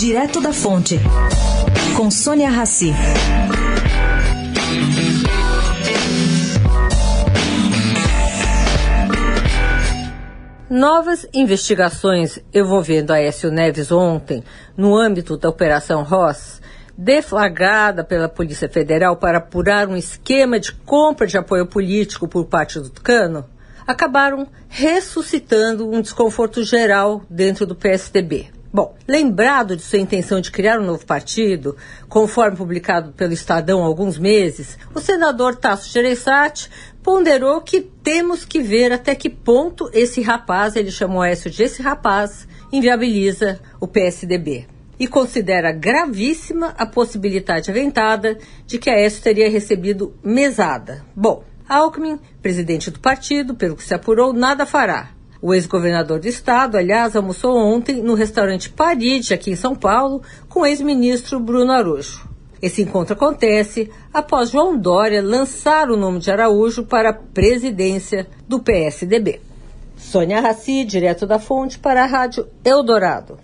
Direto da Fonte, com Sônia Rassi. Novas investigações envolvendo Aécio Neves ontem, no âmbito da Operação Ross, deflagrada pela Polícia Federal para apurar um esquema de compra de apoio político por parte do Tucano, acabaram ressuscitando um desconforto geral dentro do PSDB. Bom, lembrado de sua intenção de criar um novo partido, conforme publicado pelo Estadão há alguns meses, o senador Tasso Gereissati ponderou que temos que ver até que ponto esse rapaz, ele chamou Écio de esse rapaz, inviabiliza o PSDB. E considera gravíssima a possibilidade aventada de que Aécio teria recebido mesada. Bom, Alckmin, presidente do partido, pelo que se apurou, nada fará o ex-governador do estado, aliás, almoçou ontem no restaurante Paride, aqui em São Paulo, com o ex-ministro Bruno Araújo. Esse encontro acontece após João Dória lançar o nome de Araújo para a presidência do PSDB. Sônia Raci, direto da fonte, para a Rádio Eldorado.